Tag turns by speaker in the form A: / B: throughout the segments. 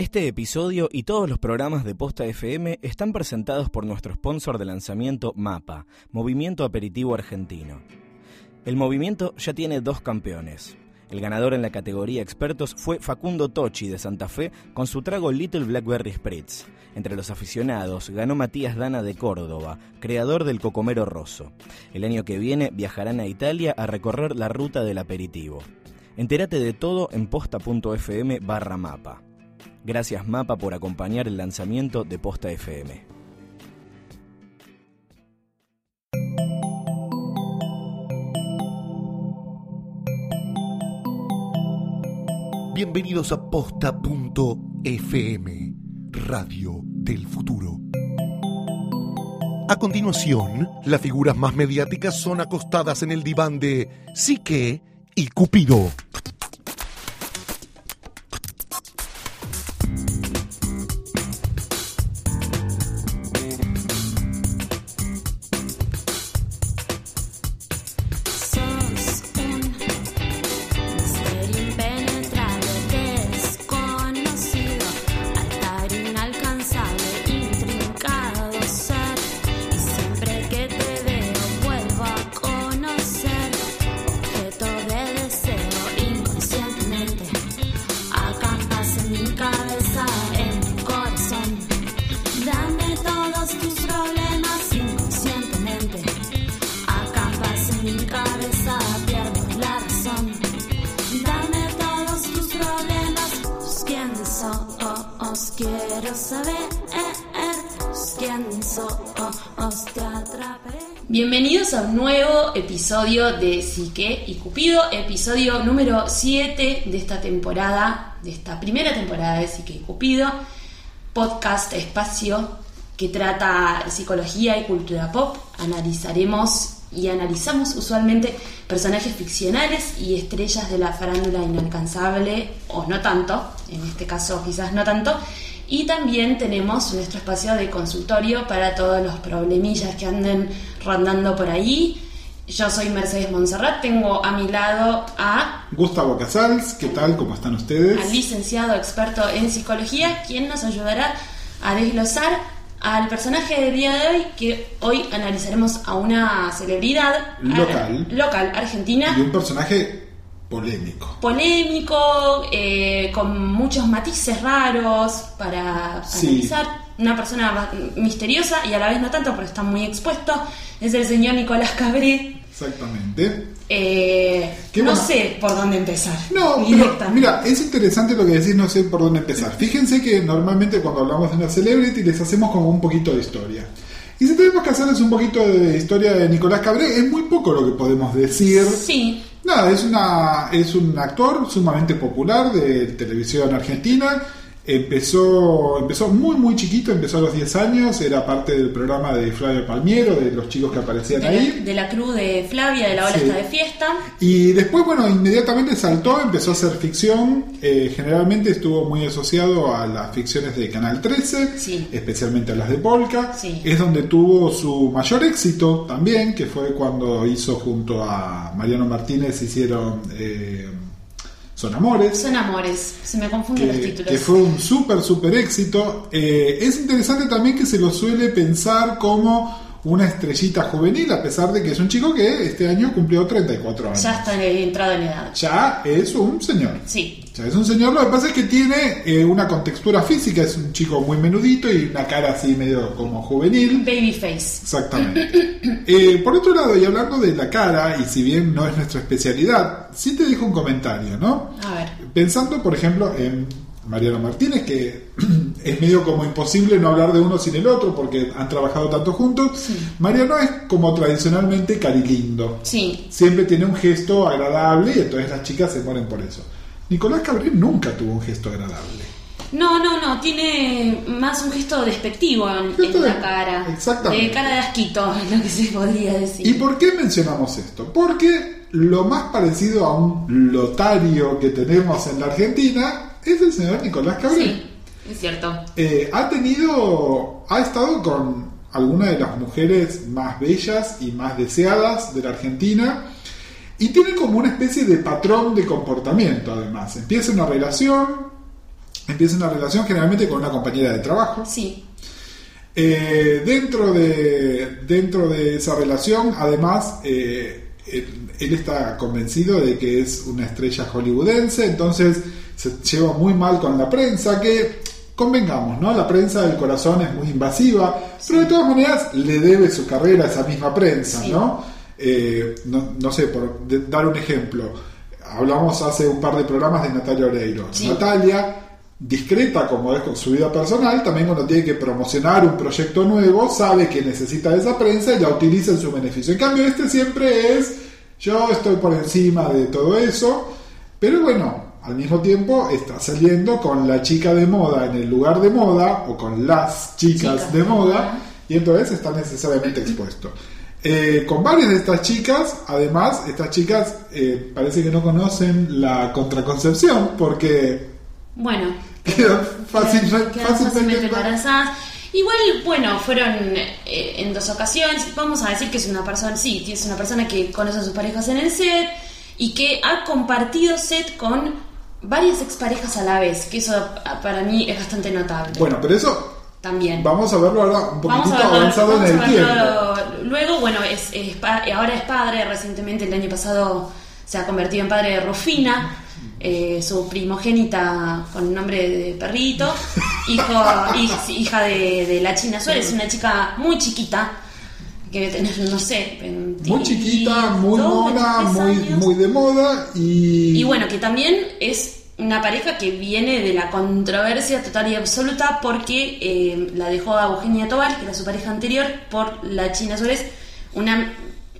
A: Este episodio y todos los programas de Posta FM están presentados por nuestro sponsor de lanzamiento MAPA, Movimiento Aperitivo Argentino. El movimiento ya tiene dos campeones. El ganador en la categoría expertos fue Facundo Tochi de Santa Fe con su trago Little Blackberry Spritz. Entre los aficionados ganó Matías Dana de Córdoba, creador del Cocomero Rosso. El año que viene viajarán a Italia a recorrer la ruta del aperitivo. Entérate de todo en posta.fm barra mapa. Gracias Mapa por acompañar el lanzamiento de Posta FM.
B: Bienvenidos a posta.fm, Radio del Futuro. A continuación, las figuras más mediáticas son acostadas en el diván de Psique y Cupido.
C: Bienvenidos a un nuevo episodio de Psique y Cupido, episodio número 7 de esta temporada, de esta primera temporada de Psique y Cupido, podcast espacio que trata psicología y cultura pop. Analizaremos y analizamos usualmente personajes ficcionales y estrellas de la farándula inalcanzable, o no tanto, en este caso quizás no tanto. Y también tenemos nuestro espacio de consultorio para todos los problemillas que anden rondando por ahí. Yo soy Mercedes Monserrat, tengo a mi lado a,
D: Gustavo Casals, ¿qué tal? ¿Cómo están ustedes?
C: al licenciado experto en psicología, quien nos ayudará a desglosar al personaje del día de hoy, que hoy analizaremos a una celebridad
D: Local.
C: local argentina.
D: Y un personaje polémico.
C: polémico, eh, con muchos matices raros para
D: Sí.
C: analizar. Una persona misteriosa y a la vez no tanto porque está muy expuesto. Es el señor Nicolás Cabré.
D: Exactamente.
C: Eh, no
D: bueno.
C: sé por dónde empezar.
D: No, pero, mira, es interesante lo que decís, no sé por dónde empezar. Fíjense que normalmente cuando hablamos de una celebrity les hacemos como un poquito de historia. Y si tenemos que hacerles un poquito de historia de Nicolás Cabré, es muy poco lo que podemos decir.
C: Sí,
D: Nada, es, una, es un actor sumamente popular de televisión argentina. Empezó, empezó muy muy chiquito, empezó a los 10 años, era parte del programa de Flavio Palmiero, de los chicos que aparecían
C: de
D: ahí.
C: la, de la cruz de Flavia, de la ola
D: Sí.
C: está de fiesta.
D: Y después, bueno, inmediatamente saltó, empezó a hacer ficción. eh, generalmente estuvo muy asociado a las ficciones de Canal 13,
C: Sí.
D: especialmente a las de Polka.
C: Sí.
D: Es donde tuvo su mayor éxito también, que fue cuando hizo junto a Mariano Martínez, hicieron eh, Son Amores.
C: Son amores, se me confunden los títulos.
D: que fue un súper, súper éxito. Eh, es interesante también que se lo suele pensar como una estrellita juvenil, a pesar de que es un chico que este año cumplió 34 años
C: Ya está entrado en edad.
D: ya es un señor.
C: Sí,
D: Ya es un señor, lo que pasa es que tiene eh, una contextura física, es un chico muy menudito y una cara así medio como juvenil.
C: babyface.
D: Exactamente. Eh, por otro lado, y hablando de la cara, y si bien no es nuestra especialidad, sí te dejo un comentario, ¿no?
C: A ver.
D: Pensando, por ejemplo, en Mariano Martínez, que es medio como imposible no hablar de uno sin el otro porque han trabajado tanto juntos. Mariano es como tradicionalmente carilindo.
C: Sí,
D: Siempre tiene un gesto agradable y entonces las chicas se mueren por eso. Nicolás Cabré nunca tuvo un gesto agradable.
C: No, no, no, tiene más un gesto despectivo en,
D: Gesto
C: en
D: de-
C: la cara.
D: Exactamente.
C: De cara de asquito, es lo que se podría decir.
D: ¿Y por qué mencionamos esto? Porque lo más parecido a un lotario que tenemos en la Argentina es el señor Nicolás Cabré.
C: Sí, es cierto.
D: Eh, ha tenido, ha estado con algunas de las mujeres más bellas y más deseadas de la Argentina y tiene como una especie de patrón de comportamiento además. Empieza una relación, empieza una relación generalmente con una compañera de trabajo.
C: Sí,
D: Eh, dentro, de, dentro de esa relación, además, eh, él, él está convencido de que es una estrella hollywoodense, entonces se lleva muy mal con la prensa, que convengamos, ¿no? La prensa del corazón es muy invasiva, pero de todas maneras le debe su carrera a esa misma prensa,
C: Sí.
D: ¿no? Eh, no, no sé, por de- dar un ejemplo, hablamos hace un par de programas de Natalia Oreiro.
C: Sí.
D: Natalia, discreta como es con su vida personal, también cuando tiene que promocionar un proyecto nuevo, sabe que necesita de esa prensa y la utiliza en su beneficio. En cambio, este siempre es, yo estoy por encima de todo eso, pero bueno, al mismo tiempo está saliendo con la chica de moda en el lugar de moda o con las chicas de moda
C: moda.
D: y entonces está necesariamente expuesto. Eh, con varias de estas chicas, además, estas chicas eh, parece que no conocen la contraconcepción porque
C: bueno.
D: quedan fácil-
C: quedan
D: fácilmente
C: fácilmente embarazadas. Igual, bueno, fueron eh, en dos ocasiones. Vamos a decir que es una persona, sí, es una persona que conoce a sus parejas en el set y que ha compartido set con varias exparejas a la vez, que eso ah, para mí es bastante notable.
D: Bueno, pero eso
C: también.
D: vamos a verlo ahora un poquitito
C: verlo,
D: avanzado en el tiempo.
C: luego. Bueno, es, ahora es padre. Recientemente, el año pasado, se ha convertido en padre de Rufina, eh, su primogénita con nombre de perrito, hijo, hij- hija de, de la China Suárez, una chica muy chiquita, que debe tener, no sé, 20
D: Muy chiquita, muy
C: 22,
D: mona,
C: 23
D: muy, muy de moda y...
C: Y bueno, que también es una pareja que viene de la controversia total y absoluta porque eh, la dejó a Eugenia Tobal, que era su pareja anterior, por la China Suárez, una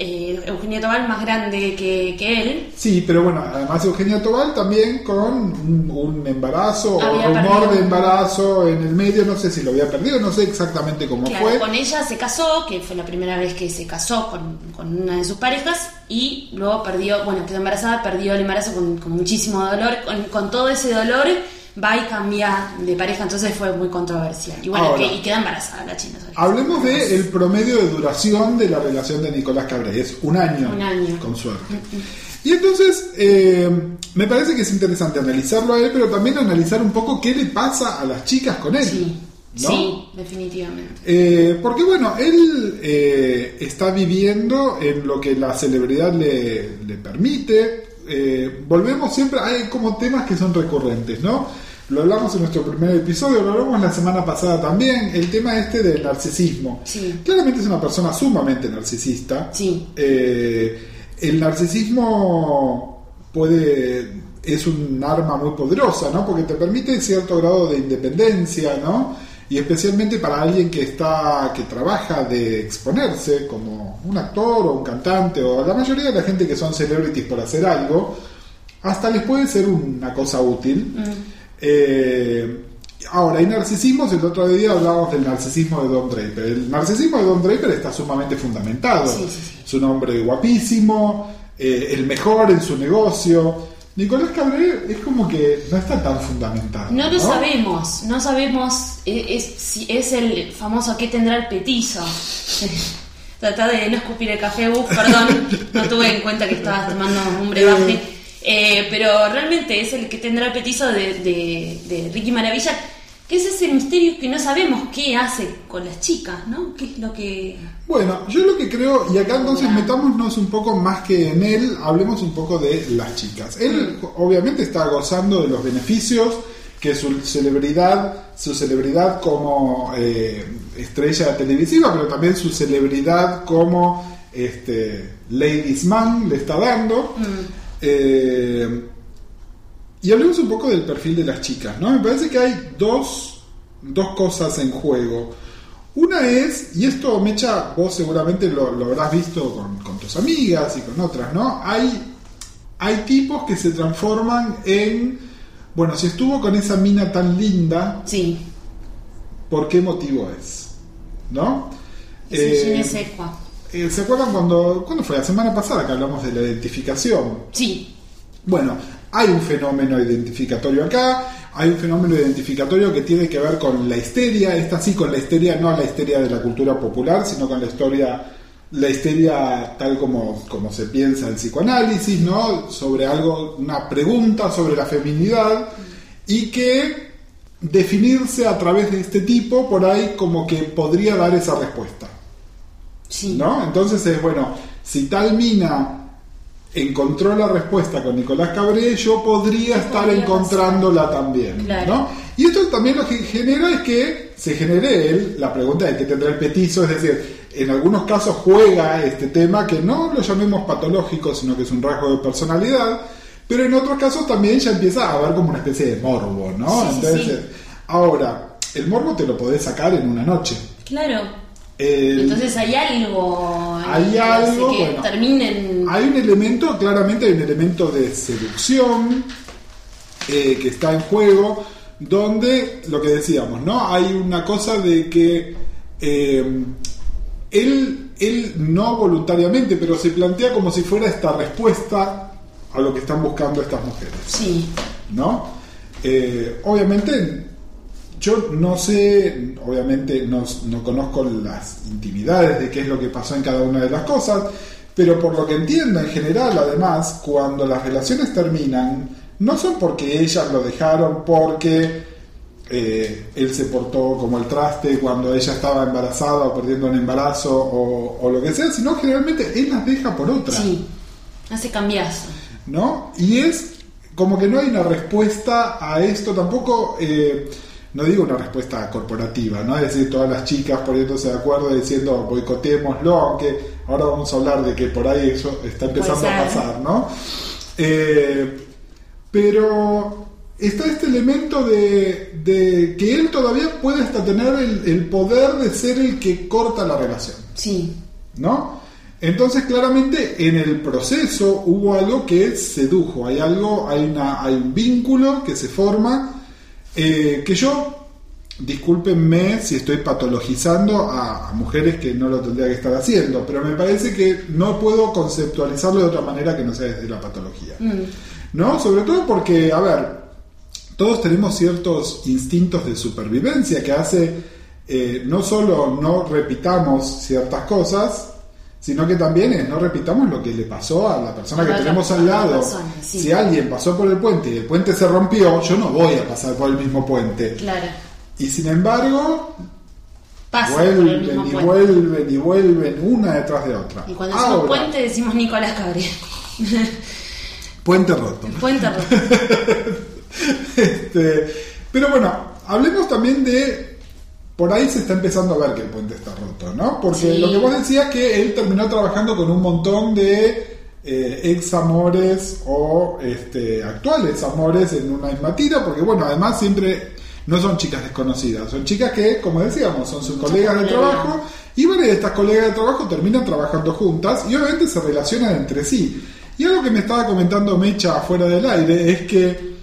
C: eh, Eugenia Tobal más grande que, que él.
D: Sí, pero bueno, además Eugenia Tobal también con un, un embarazo o
C: Había
D: rumor
C: perdido.
D: de embarazo en el medio, no sé si lo había perdido, no sé exactamente cómo
C: Claro,
D: fue.
C: con ella se casó, que fue la primera vez que se casó con, con una de sus parejas, y luego perdió, bueno, quedó embarazada, perdió el embarazo con, con muchísimo dolor. Con, con todo ese dolor va y cambia de pareja, entonces fue muy controversial. Y bueno,
D: Ahora.
C: que, y queda embarazada la China.
D: Hablemos de el promedio de duración de la relación de Nicolás Cabré, es un año,
C: Un año.
D: con suerte. Y entonces, eh, me parece que es interesante analizarlo a él, pero también analizar un poco qué le pasa a las chicas con él.
C: Sí,
D: ¿no?
C: sí, definitivamente.
D: Eh, porque bueno, él eh, está viviendo en lo que la celebridad le, le permite. Eh, volvemos siempre, hay como temas que son recurrentes, ¿no? Lo hablamos en nuestro primer episodio, lo hablamos la semana pasada también, el tema este del narcisismo.
C: Sí.
D: Claramente es una persona sumamente narcisista.
C: Sí.
D: Eh, el narcisismo puede es un arma muy poderosa, ¿no? Porque te permite cierto grado de independencia, ¿no? Y especialmente para alguien que está que trabaja de exponerse como un actor o un cantante o la mayoría de la gente que son celebrities por hacer algo, hasta les puede ser una cosa útil. Eh, ahora, hay narcisismos, el otro día hablábamos del narcisismo de Don Draper. El narcisismo de Don Draper está sumamente fundamentado.
C: Sí, sí, sí.
D: Es un hombre guapísimo, eh, el mejor en su negocio. Nicolás Cabré es como que no está tan fundamentado.
C: No lo sabemos, no sabemos eh, es, si es el famoso que tendrá el petizo. Trata de no escupir el café, uh, perdón, no tuve en cuenta que estabas tomando un brebaje. Eh, pero realmente es el que tendrá el petizo de, de- de Ricky Maravilla, que es ese misterio que no sabemos qué hace con las chicas, ¿no? ¿Qué es lo que...
D: Bueno, yo lo que creo, y acá entonces metámonos un poco más que en él, hablemos un poco de las chicas. Él obviamente está gozando de los beneficios que su celebridad, su celebridad como eh, estrella televisiva, pero también su celebridad como este, ladies man le está dando. Eh, y hablemos un poco del perfil de las chicas, ¿no? Me parece que hay dos, dos cosas en juego. Una es, y esto Mecha, vos seguramente lo, lo habrás visto con, con tus amigas y con otras, ¿no? Hay, hay tipos que se transforman en, bueno, si estuvo con esa mina tan linda,
C: Sí,
D: ¿por qué motivo es? ¿No?
C: es
D: Eh, eh, ¿Se acuerdan cuando, cuando fue? La semana pasada que hablamos de la identificación.
C: Sí,
D: Bueno, hay un fenómeno identificatorio acá, hay un fenómeno identificatorio que tiene que ver con la histeria, esta sí con la histeria, no la histeria de la cultura popular, sino con la historia, la histeria tal como, como se piensa en psicoanálisis, ¿no? Sobre algo, una pregunta sobre la feminidad y que definirse a través de este tipo, por ahí como que podría dar esa respuesta.
C: Sí.
D: ¿No? Entonces es, bueno, si tal mina encontró la respuesta con Nicolás Cabré, yo podría
C: ¿Qué
D: estar
C: podría
D: encontrándola también.
C: Claro.
D: ¿no? Y esto también lo que genera es que se genere él la pregunta de qué tendrá el petizo, es decir, en algunos casos juega este tema que no lo llamemos patológico, sino que es un rasgo de personalidad, pero en otros casos también ya empieza a haber como una especie de morbo, ¿no?
C: Sí,
D: Entonces,
C: sí.
D: ahora, el morbo te lo podés sacar en una noche.
C: Claro.
D: El-
C: Entonces hay algo.
D: Hay algo,
C: que
D: bueno.
C: terminen.
D: Hay un elemento, claramente hay un elemento de seducción eh, que está en juego, donde lo que decíamos, ¿no? Hay una cosa de que eh, él, él no voluntariamente, pero se plantea como si fuera esta respuesta a lo que están buscando estas mujeres.
C: Sí.
D: ¿no? Eh, obviamente, yo no sé, obviamente no, no conozco las intimidades de qué es lo que pasó en cada una de las cosas, pero por lo que entiendo en general, además, cuando las relaciones terminan, no son porque ellas lo dejaron, porque eh, él se portó como el traste cuando ella estaba embarazada o perdiendo un embarazo o, o lo que sea, sino generalmente él las deja por otra.
C: Sí. Hace cambiazo.
D: ¿no? Y es como que no hay una respuesta a esto tampoco, eh, no digo una respuesta corporativa, ¿no? Es decir, todas las chicas poniéndose de acuerdo diciendo boicotémoslo, aunque ahora vamos a hablar de que por ahí eso está empezando a pasar, ¿no? Eh, pero está este elemento de, de que él todavía puede hasta tener el, el poder de ser el que corta la relación.
C: Sí.
D: ¿no? Entonces, claramente, en el proceso hubo algo que sedujo, hay algo, hay, una, hay un vínculo que se forma, eh, que yo, discúlpenme si estoy patologizando a, a mujeres que no lo tendría que estar haciendo, pero me parece que no puedo conceptualizarlo de otra manera que no sea desde la patología, ¿no? Sobre todo porque, a ver, todos tenemos ciertos instintos de supervivencia que hace eh, no solo no repitamos ciertas cosas, sino que también es no repitamos lo que le pasó a la persona que tenemos al
C: la
D: lado.
C: persona, sí.
D: Si alguien pasó por el puente y el puente se rompió, yo no voy a pasar por el mismo puente.
C: Claro.
D: Y sin embargo,
C: Pasa por el
D: vuelven y
C: puente.
D: vuelven y vuelven una detrás de otra.
C: Y cuando decimos
D: Ahora,
C: puente decimos Nicolás Cabré.
D: puente roto.
C: puente roto.
D: Este, pero bueno, hablemos también de. Por ahí se está empezando a ver que el puente está roto, ¿no? Porque
C: Sí.
D: lo que vos decías que él terminó trabajando con un montón de eh, ex amores o este, actuales amores en una misma tira, porque bueno, además siempre no son chicas desconocidas, son chicas que, como decíamos, son sus colegas de trabajo y varias de estas colegas de trabajo terminan trabajando juntas y obviamente se relacionan entre sí. Y algo que me estaba comentando Mecha fuera del aire es que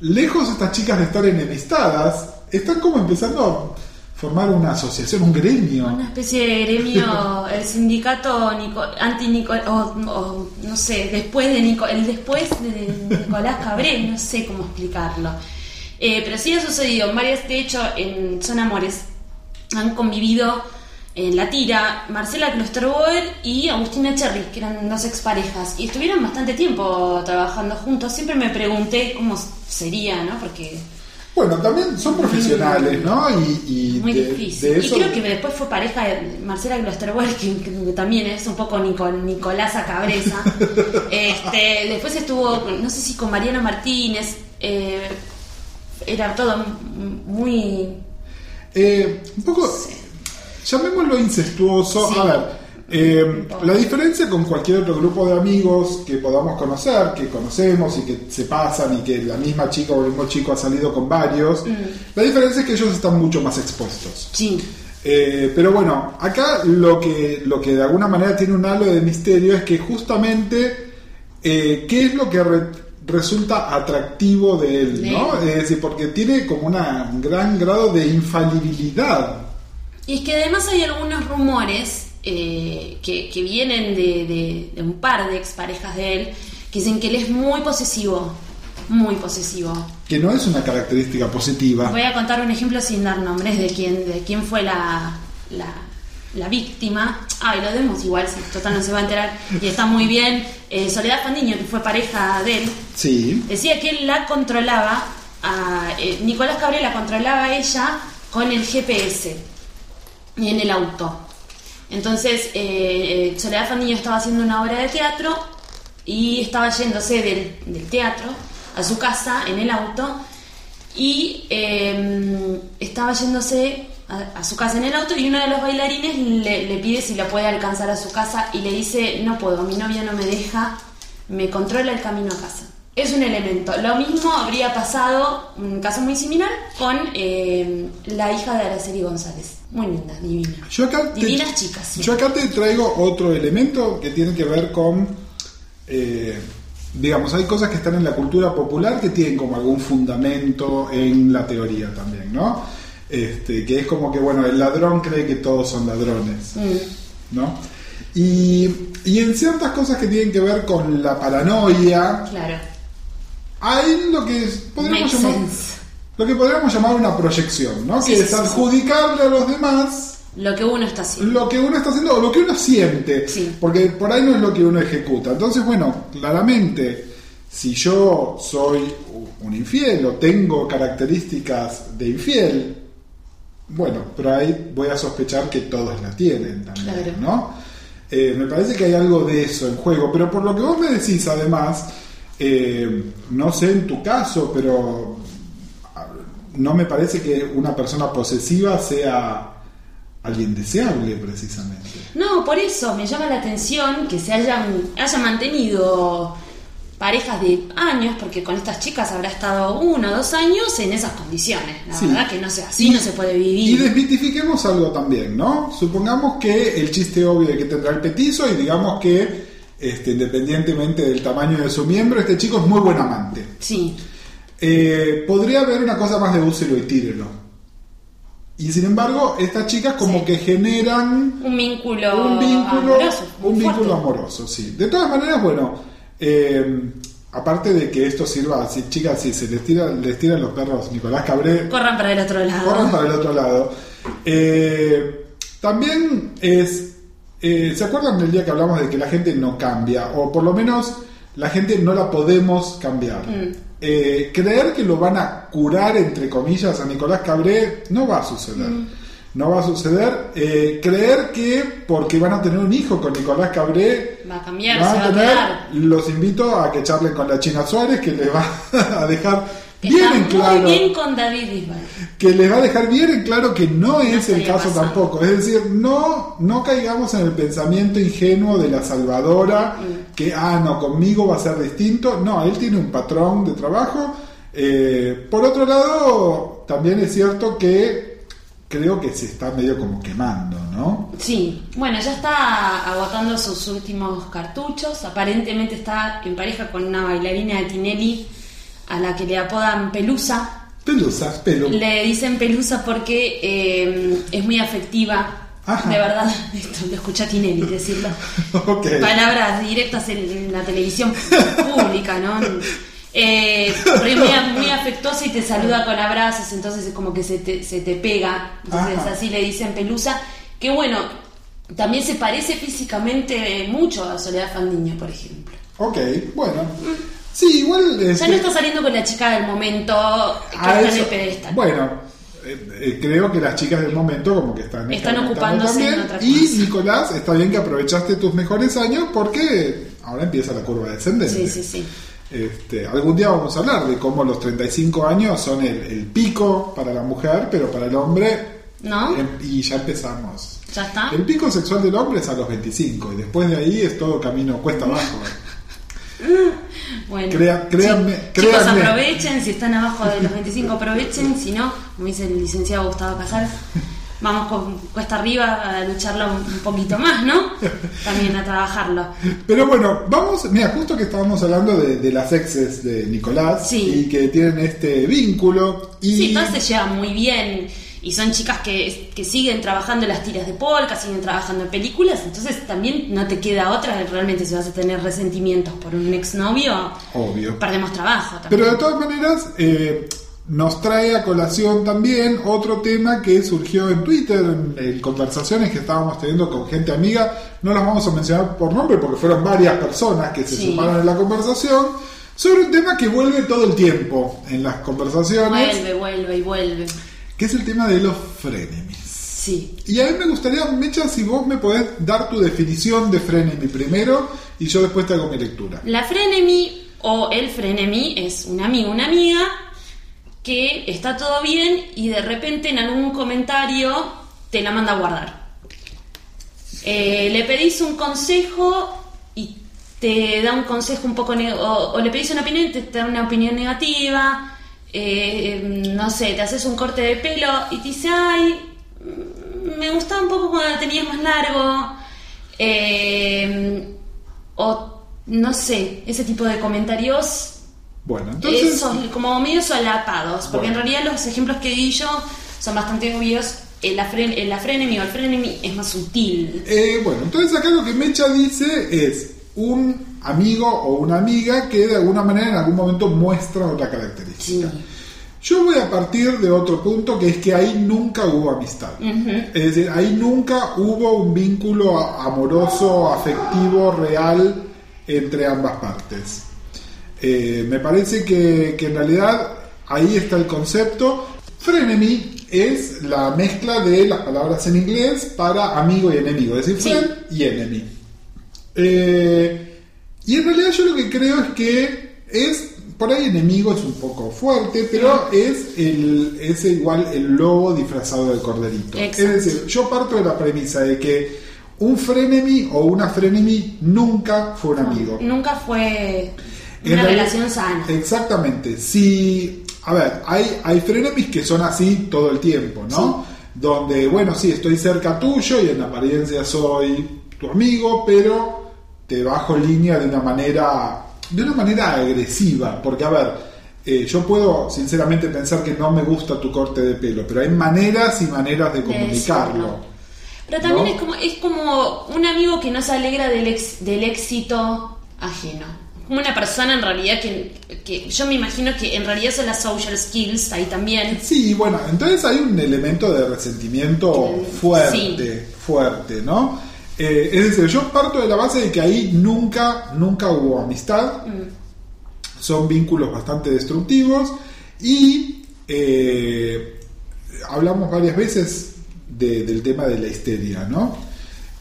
D: lejos estas chicas de estar enemistadas, están como empezando a formar una asociación, un gremio.
C: Una especie de gremio, el sindicato Nico, anti Nico, o, o, no sé, después de Nico, el después de Nicolás Cabré, no sé cómo explicarlo. Eh, pero sí ha sucedido en varias, de hecho, en Son Amores han convivido en la tira Marcela Klosterboer y Agustina Cherry, que eran dos exparejas, y estuvieron bastante tiempo trabajando juntos. Siempre me pregunté cómo sería, ¿no? Porque
D: Bueno, también son profesionales, ¿no? Y, y
C: muy
D: de-
C: difícil.
D: de eso-
C: Y creo que después fue pareja de Marcela Klosterboer, que, que también es un poco Nico- Nicolasa Cabresa. este, después estuvo, no sé si con Mariana Martínez. eh, era todo muy.
D: Eh, un poco, llamémoslo incestuoso.
C: Sí.
D: A ver, eh, la diferencia con cualquier otro grupo de amigos que podamos conocer, que conocemos y que se pasan y que la misma chica o el mismo chico ha salido con varios,
C: Mm.
D: la diferencia es que ellos están mucho más expuestos.
C: Sí,
D: Eh, pero bueno, acá lo que, lo que de alguna manera tiene un halo de misterio es que justamente eh, qué es lo que re- resulta atractivo de él, ¿no? Es decir, porque tiene como una- un gran grado de infalibilidad.
C: Y es que además hay algunos rumores eh, que, que vienen de, de- de un par de exparejas de él que dicen que él es muy posesivo. Muy posesivo.
D: que no es una característica positiva.
C: Voy a contar un ejemplo sin dar nombres de quién, de quién fue la, la, la víctima. Ah, y lo demos igual, si total no se va a enterar. Y está muy bien. Eh, Soledad Fandiño, que fue pareja de él,
D: Sí,
C: decía que él la controlaba a- eh, Nicolás Cabré la controlaba a ella con el GPS en el auto. Entonces, eh, eh, Soledad Fandiño estaba haciendo una obra de teatro y estaba yéndose del, teatro a su casa en el auto y eh, estaba yéndose a, a su casa en el auto y uno de los bailarines le, le pide si la puede alcanzar a su casa y le dice, no puedo, mi novia no me deja, me controla el camino a casa. Es un elemento. Lo mismo habría pasado, un caso muy similar, con eh, la hija de Araceli González. Muy linda, divina.
D: Yo acá te,
C: Divinas chicas. sí.
D: Yo acá te traigo otro elemento que tiene que ver con, eh, digamos, hay cosas que están en la cultura popular que tienen como algún fundamento en la teoría también, ¿no? Este, que es como que, bueno, el ladrón cree que todos son ladrones,
C: Mm,
D: ¿no? Y, y en ciertas cosas que tienen que ver con la paranoia,
C: claro.
D: Hay lo que podríamos
C: Makes
D: llamar,
C: sense.
D: lo que podríamos llamar una proyección, ¿no?
C: Sí,
D: que
C: sí,
D: es adjudicarle a los demás
C: Lo que uno está haciendo.
D: lo que uno está haciendo o lo que uno siente,
C: Sí.
D: porque por ahí no es lo que uno ejecuta. Entonces, bueno, claramente, si yo soy un infiel o tengo características de infiel, bueno, pero ahí voy a sospechar que todos la tienen también,
C: Claro.
D: ¿no? Eh, me parece que hay algo de eso en juego, pero por lo que vos me decís además, eh, no sé en tu caso, pero no me parece que una persona posesiva sea alguien deseable precisamente.
C: No, por eso me llama la atención que se hayan, haya mantenido parejas de años, porque con estas chicas habrá estado uno o dos años en esas condiciones. La
D: Sí.
C: verdad que no sé, así no se puede vivir.
D: Y desmitifiquemos algo también, ¿no? Supongamos que el chiste obvio de que tendrá el petizo y digamos que, este, independientemente del tamaño de su miembro, este chico es muy buen amante.
C: Sí,
D: Eh, podría haber una cosa más de úselo y tírelo. Y sin embargo, estas chicas como
C: Sí.
D: que generan
C: un vínculo,
D: un vínculo,
C: amoroso,
D: un vínculo amoroso, sí. De todas maneras, bueno, eh, aparte de que esto sirva, si chicas, si se les tira, les tiran los perros Nicolás Cabré,
C: Corran para el otro lado.
D: corran para el otro lado. Eh, también es, eh, ¿se acuerdan del día que hablamos de que la gente no cambia? O por lo menos la gente no la podemos cambiar.
C: Mm.
D: Eh, creer que lo van a curar, entre comillas, a Nicolás Cabré no va a suceder.
C: Mm.
D: No va a suceder. Eh, creer que porque van a tener un hijo con Nicolás Cabré
C: Va a cambiar,
D: van a
C: va a
D: tener, los invito a que charlen con la China Suárez, que les va a dejar
C: Que
D: bien
C: está
D: claro
C: muy bien con David Bisbal.
D: que les va a dejar bien en claro que no es el caso tampoco. Es decir, no, no caigamos en el pensamiento ingenuo de la salvadora,
C: Mm.
D: que, ah, no, conmigo va a ser distinto. No, él tiene un patrón de trabajo. Eh, por otro lado, también es cierto que creo que se está medio como quemando, ¿no?
C: Sí, bueno, ya está agotando sus últimos cartuchos. Aparentemente está en pareja con una bailarina de Tinelli a la que le apodan Pelusa.
D: Pelusas, pelo.
C: Le dicen Pelusa porque eh, es muy afectiva.
D: Ajá.
C: De verdad, esto lo escuché a Tinelli decirlo. Palabras directas en, en la televisión pública, ¿no? Eh, porque es muy, muy afectuosa y te saluda con abrazos, entonces es como que se te, se te pega. Entonces
D: Ajá.
C: así le dicen pelusa. Que bueno, también se parece físicamente mucho a Soledad Fandiño, por ejemplo.
D: Ok, bueno. Sí, igual...
C: Ya
D: este,
C: no está saliendo con la chica del momento que
D: a
C: está en el pedestal.
D: Bueno, eh, eh, creo que las chicas del momento como que están,
C: Están ocupándose en otra
D: Y. Nicolás, está bien que aprovechaste tus mejores años porque ahora empieza la curva descendente.
C: Sí, sí, sí.
D: Este, algún día vamos a hablar de cómo los 35 años son el, el pico para la mujer, pero para el hombre...
C: ¿No?
D: em- y ya empezamos.
C: ¿Ya está?
D: El pico sexual del hombre es a los 25 y después de ahí es todo camino cuesta abajo.
C: Bueno,
D: Crea- créanme-
C: chi- chicos,
D: créanme.
C: aprovechen, si están abajo de los 25 aprovechen, si no, como dice el licenciado Gustavo Casal, vamos con cuesta arriba a lucharlo un un poquito más, ¿no? También a trabajarlo.
D: Pero bueno, vamos, mira, justo que estábamos hablando de, de las exes de Nicolás
C: Sí.
D: y que tienen este vínculo y
C: Sí, todas se llevan muy bien y son chicas que, que siguen trabajando en las tiras de polka, siguen trabajando en películas, entonces también no te queda otra, realmente si vas a tener resentimientos por un exnovio,
D: obvio.
C: perdemos trabajo también.
D: Pero de todas maneras eh, nos trae a colación también otro tema que surgió en Twitter, en, en conversaciones que estábamos teniendo con gente amiga. No las vamos a mencionar por nombre porque fueron varias personas que se
C: Sí.
D: sumaron en la conversación. sobre un tema que vuelve todo el tiempo en las conversaciones,
C: Vuelve, vuelve y vuelve.
D: Que es el tema de los frenemies.
C: Sí.
D: Y a mí me gustaría, Mecha, si vos me podés dar tu definición de frenemy primero y yo después te hago mi lectura.
C: La frenemy o el frenemy es un amigo, una amiga que está todo bien y de repente en algún comentario te la manda a guardar. Eh, le pedís un consejo y te da un consejo un poco o, o le pedís una opinión y te da una opinión negativa. Eh, no sé, te haces un corte de pelo y te dice, ay, me gustaba un poco cuando tenías más largo. Eh, o no sé, ese tipo de comentarios
D: Bueno, entonces...
C: esos como medio solapados, porque
D: Bueno.
C: en realidad los ejemplos que di yo son bastante obvios. El, afren, el afrenemy o el frenemy es más sutil.
D: Eh, bueno, entonces acá lo que Mecha dice es un amigo o una amiga que de alguna manera en algún momento muestra otra característica.
C: Sí.
D: Yo voy a partir de otro punto que es que ahí nunca hubo amistad. Es decir, ahí nunca hubo un vínculo amoroso, afectivo, real entre ambas partes. Eh, me parece que, que en realidad ahí está el concepto. Frenemy es la mezcla de las palabras en inglés para amigo y enemigo, es decir,
C: Sí.
D: friend y enemy. Eh, y en realidad yo lo que creo es que es, por ahí enemigo es un poco fuerte, pero es, el, es igual el lobo disfrazado de corderito.
C: Exacto.
D: Es decir, yo parto de la premisa de que un frenemy o una frenemy nunca fue un amigo.
C: Nunca fue
D: En
C: una
D: realidad-
C: relación sana.
D: Exactamente. Si, a ver, hay, hay frenemies que son así todo el tiempo, ¿no? Donde, bueno, sí, estoy cerca tuyo y en apariencia soy tu amigo, pero te bajo línea de una manera, de una manera agresiva. Porque, a ver, eh, yo puedo sinceramente pensar que no me gusta tu corte de pelo, pero hay maneras y maneras de comunicarlo.
C: Pero también
D: ¿no?
C: es como es como un amigo que no se alegra del, ex- del éxito ajeno. Como una persona en realidad que, que yo me imagino que en realidad son las social skills ahí también.
D: Sí, bueno, entonces hay un elemento de resentimiento
C: Sí.
D: fuerte, fuerte, ¿no? Eh, es decir, yo parto de la base de que ahí nunca, nunca hubo amistad, son vínculos bastante destructivos y eh, hablamos varias veces de- del tema de la histeria, ¿no?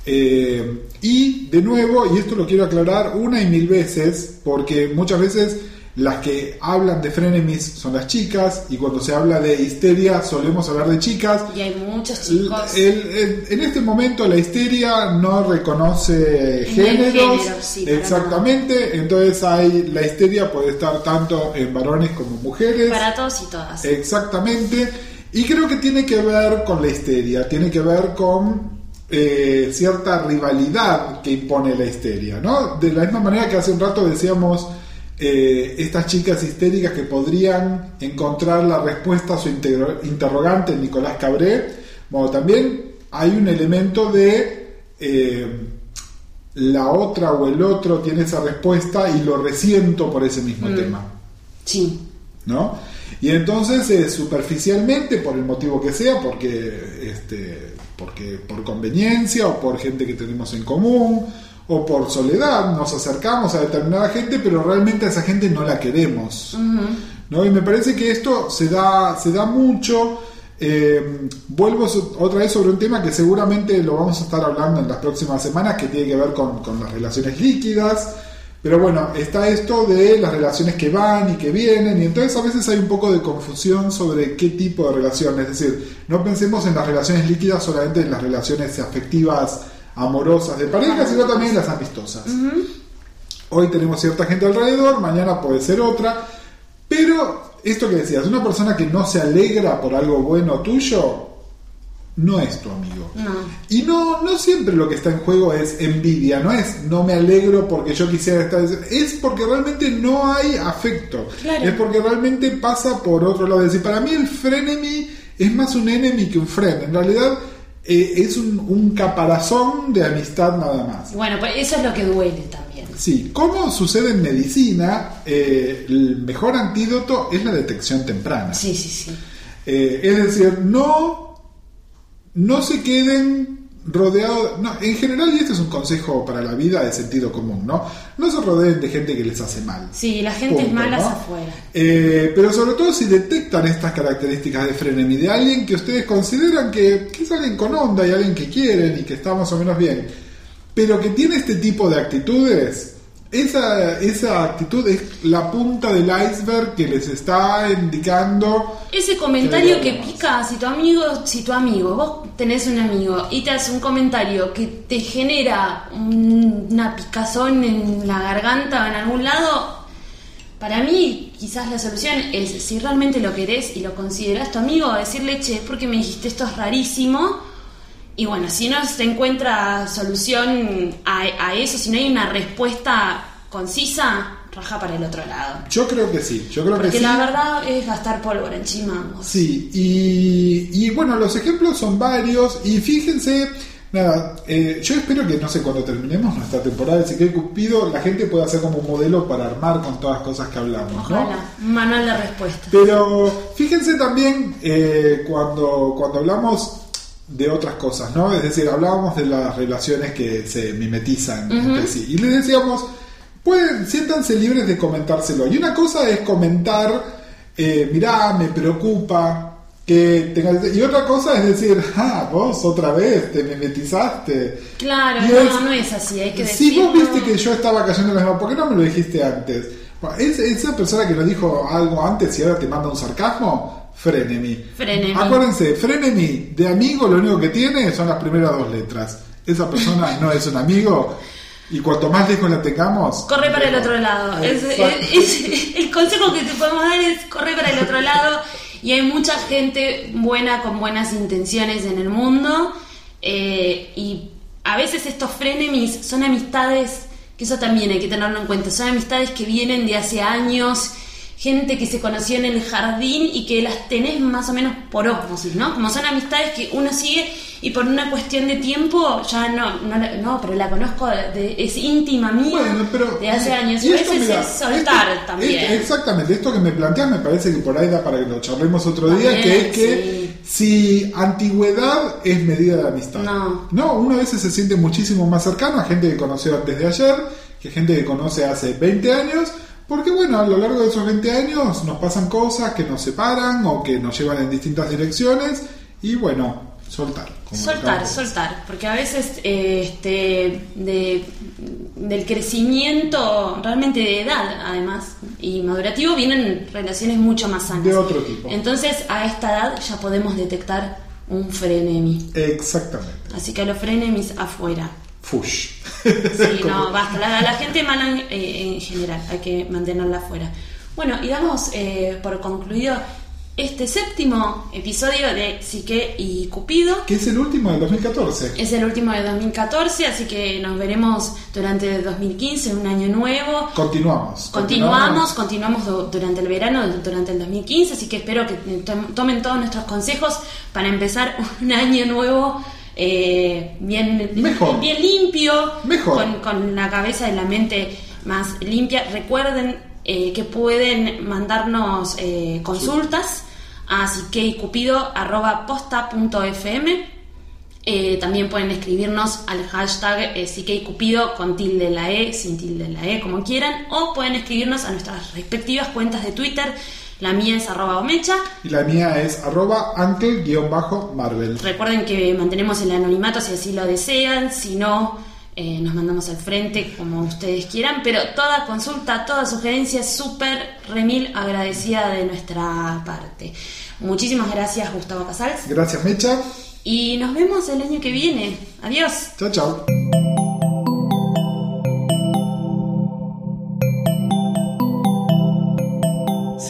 D: Eh, y de nuevo, y esto lo quiero aclarar una y mil veces, porque muchas veces las que hablan de frenemies son las chicas, y cuando se habla de histeria solemos hablar de chicas.
C: Y hay muchos chicos.
D: el- el- en este momento la histeria no reconoce
C: No
D: géneros,
C: género, sí,
D: exactamente, entonces hay la histeria puede estar tanto en varones como mujeres.
C: para todos y todas.
D: Exactamente. Y creo que tiene que ver con la histeria, tiene que ver con eh, cierta rivalidad que impone la histeria, ¿no? De la misma manera que hace un rato decíamos eh, estas chicas histéricas que podrían encontrar la respuesta a su interrogante Nicolás Cabré, bueno, también hay un elemento de eh, la otra o el otro tiene esa respuesta y lo resiento por ese mismo tema.
C: Sí.
D: ¿no? Y entonces eh, superficialmente, por el motivo que sea, porque, este, porque por conveniencia o por gente que tenemos en común o por soledad, nos acercamos a determinada gente, pero realmente a esa gente no la queremos. ¿no? Y me parece que esto se da, se da mucho. eh, vuelvo otra vez sobre un tema que seguramente lo vamos a estar hablando en las próximas semanas, que tiene que ver con, con las relaciones líquidas. Pero bueno, está esto de las relaciones que van y que vienen, y entonces a veces hay un poco de confusión sobre qué tipo de relación. Es decir, no pensemos en las relaciones líquidas solamente en las relaciones afectivas, amorosas de pareja, sino también las amistosas. Hoy tenemos cierta gente alrededor, mañana puede ser otra, pero esto que decías, una persona que no se alegra por algo bueno tuyo, no es tu amigo.
C: No.
D: Y no, no siempre lo que está en juego es envidia, no es no me alegro porque yo quisiera estar, es porque realmente no hay afecto,
C: Claro.
D: es porque realmente pasa por otro lado. Es decir, para mí el frenemy es más un enemy que un friend, en realidad eh, es un, un caparazón de amistad nada más.
C: Bueno, pues eso es lo que duele también.
D: Sí, como sucede en medicina, eh, el mejor antídoto es la detección temprana.
C: Sí, sí, sí.
D: Eh, es decir, no, no se queden rodeado, no, en general, y este es un consejo para la vida de sentido común, ¿no? No se rodeen de gente que les hace mal.
C: Sí, la gente es mala
D: ¿no?
C: afuera.
D: Eh, pero sobre todo si detectan estas características de frenemy de alguien que ustedes consideran que, que es alguien con onda y alguien que quieren y que está más o menos bien, pero que tiene este tipo de actitudes, esa, esa actitud es la punta del iceberg que les está indicando
C: Ese comentario
D: Que
C: pica, si tu amigo, si tu amigo, vos tenés un amigo y te hace un comentario que te genera un- una picazón en la garganta o en algún lado, para mí quizás la solución es, si realmente lo querés y lo considerás tu amigo, decirle, che, porque me dijiste esto es rarísimo. Y bueno, si no se encuentra solución a, a eso, si no hay una respuesta concisa, raja para el otro lado.
D: Yo creo que sí, yo creo que sí.
C: la verdad es gastar pólvora en chimangos.
D: Sí, y, y bueno, los ejemplos son varios y fíjense, nada, eh, yo espero que no sé cuando terminemos nuestra temporada de Siquel Cupido, la gente pueda hacer como un modelo para armar con todas las cosas que hablamos, ¿no?
C: Ojalá, un manual de respuesta.
D: Pero fíjense también eh, cuando, cuando hablamos de otras cosas, ¿no? Es decir, hablábamos de las relaciones que se mimetizan entre sí. Y les decíamos, pueden, siéntanse libres de comentárselo. Y una cosa es comentar, eh, mirá, me preocupa que tengas... Y otra cosa es decir, ah, vos otra vez te mimetizaste.
C: Claro,
D: Y
C: no,
D: es-
C: no es así, hay que
D: Si vos
C: decirlo.
D: viste que yo estaba cayendo en la misma, ¿por qué no me lo dijiste antes? Es- esa persona que nos dijo algo antes y ahora te manda un sarcasmo, frenemy.
C: Frenemy.
D: Acuérdense, frenemy de amigo lo único que tiene son las primeras dos letras. Esa persona no es un amigo y cuanto más lejos la tengamos...
C: Corre para el otro lado. Es-
D: Exacto.
C: es- es- el consejo que te podemos dar es corre para el otro lado. Y hay mucha gente buena con buenas intenciones en el mundo. eh, y a veces estos frenemies son amistades, que eso también hay que tenerlo en cuenta. Son amistades que vienen de hace años. Gente que se conoció en el jardín y que las tenés más o menos por ósmosis, ¿no? Como son amistades que uno sigue y por una cuestión de tiempo ya no, no, pero la conozco, de- es íntima mía
D: Bueno, pero,
C: de hace años.
D: y esto, mira,
C: es soltar
D: esto-
C: también.
D: esto- exactamente, esto que me planteas me parece que por ahí da para que lo charlemos otro día, que es que si antigüedad es medida de amistad.
C: No.
D: No, uno a veces se siente muchísimo más cercano a gente que conoció antes de ayer, que gente que conoce hace 20 años, porque bueno, a lo largo de esos 20 años nos pasan cosas que nos separan o que nos llevan en distintas direcciones y bueno, soltar.
C: Soltar, soltar, porque a veces eh, este, de, del crecimiento, realmente de edad además, y madurativo, vienen relaciones mucho más sanas.
D: De otro tipo.
C: Entonces a esta edad ya podemos detectar un frenemy.
D: Exactamente.
C: Así que a los frenemies afuera.
D: Fush.
C: Sí, no, basta. La, la gente mala en, eh, en general, hay que mantenerla afuera. Bueno, y damos eh, por concluido este séptimo episodio de Psique y Cupido.
D: Que es el último del 2014.
C: Es el último de 2014, así que nos veremos durante 2015, un año nuevo.
D: Continuamos.
C: Continuamos, continuamos du- durante el verano, durante el 2015, así que espero que tom- tomen todos nuestros consejos para empezar un año nuevo eh, bien,
D: Mejor.
C: bien limpio,
D: Mejor.
C: Con, con la cabeza y la mente más limpia. Recuerden eh, que pueden mandarnos eh, consultas a psiqueicupido.posta.fm eh, también pueden escribirnos al hashtag eh, psiqueicupido con tilde la E, sin tilde la E, como quieran, o pueden escribirnos a nuestras respectivas cuentas de Twitter. La mía es arroba omecha.
D: Y la mía es arroba uncle-marvel.
C: Recuerden que mantenemos el anonimato si así lo desean, si no, eh, nos mandamos al frente como ustedes quieran, pero toda consulta, toda sugerencia es súper remil agradecida de nuestra parte. Muchísimas gracias Gustavo Casals
D: Gracias, Mecha.
C: y nos vemos el año que viene. Adiós.
D: Chao, chao.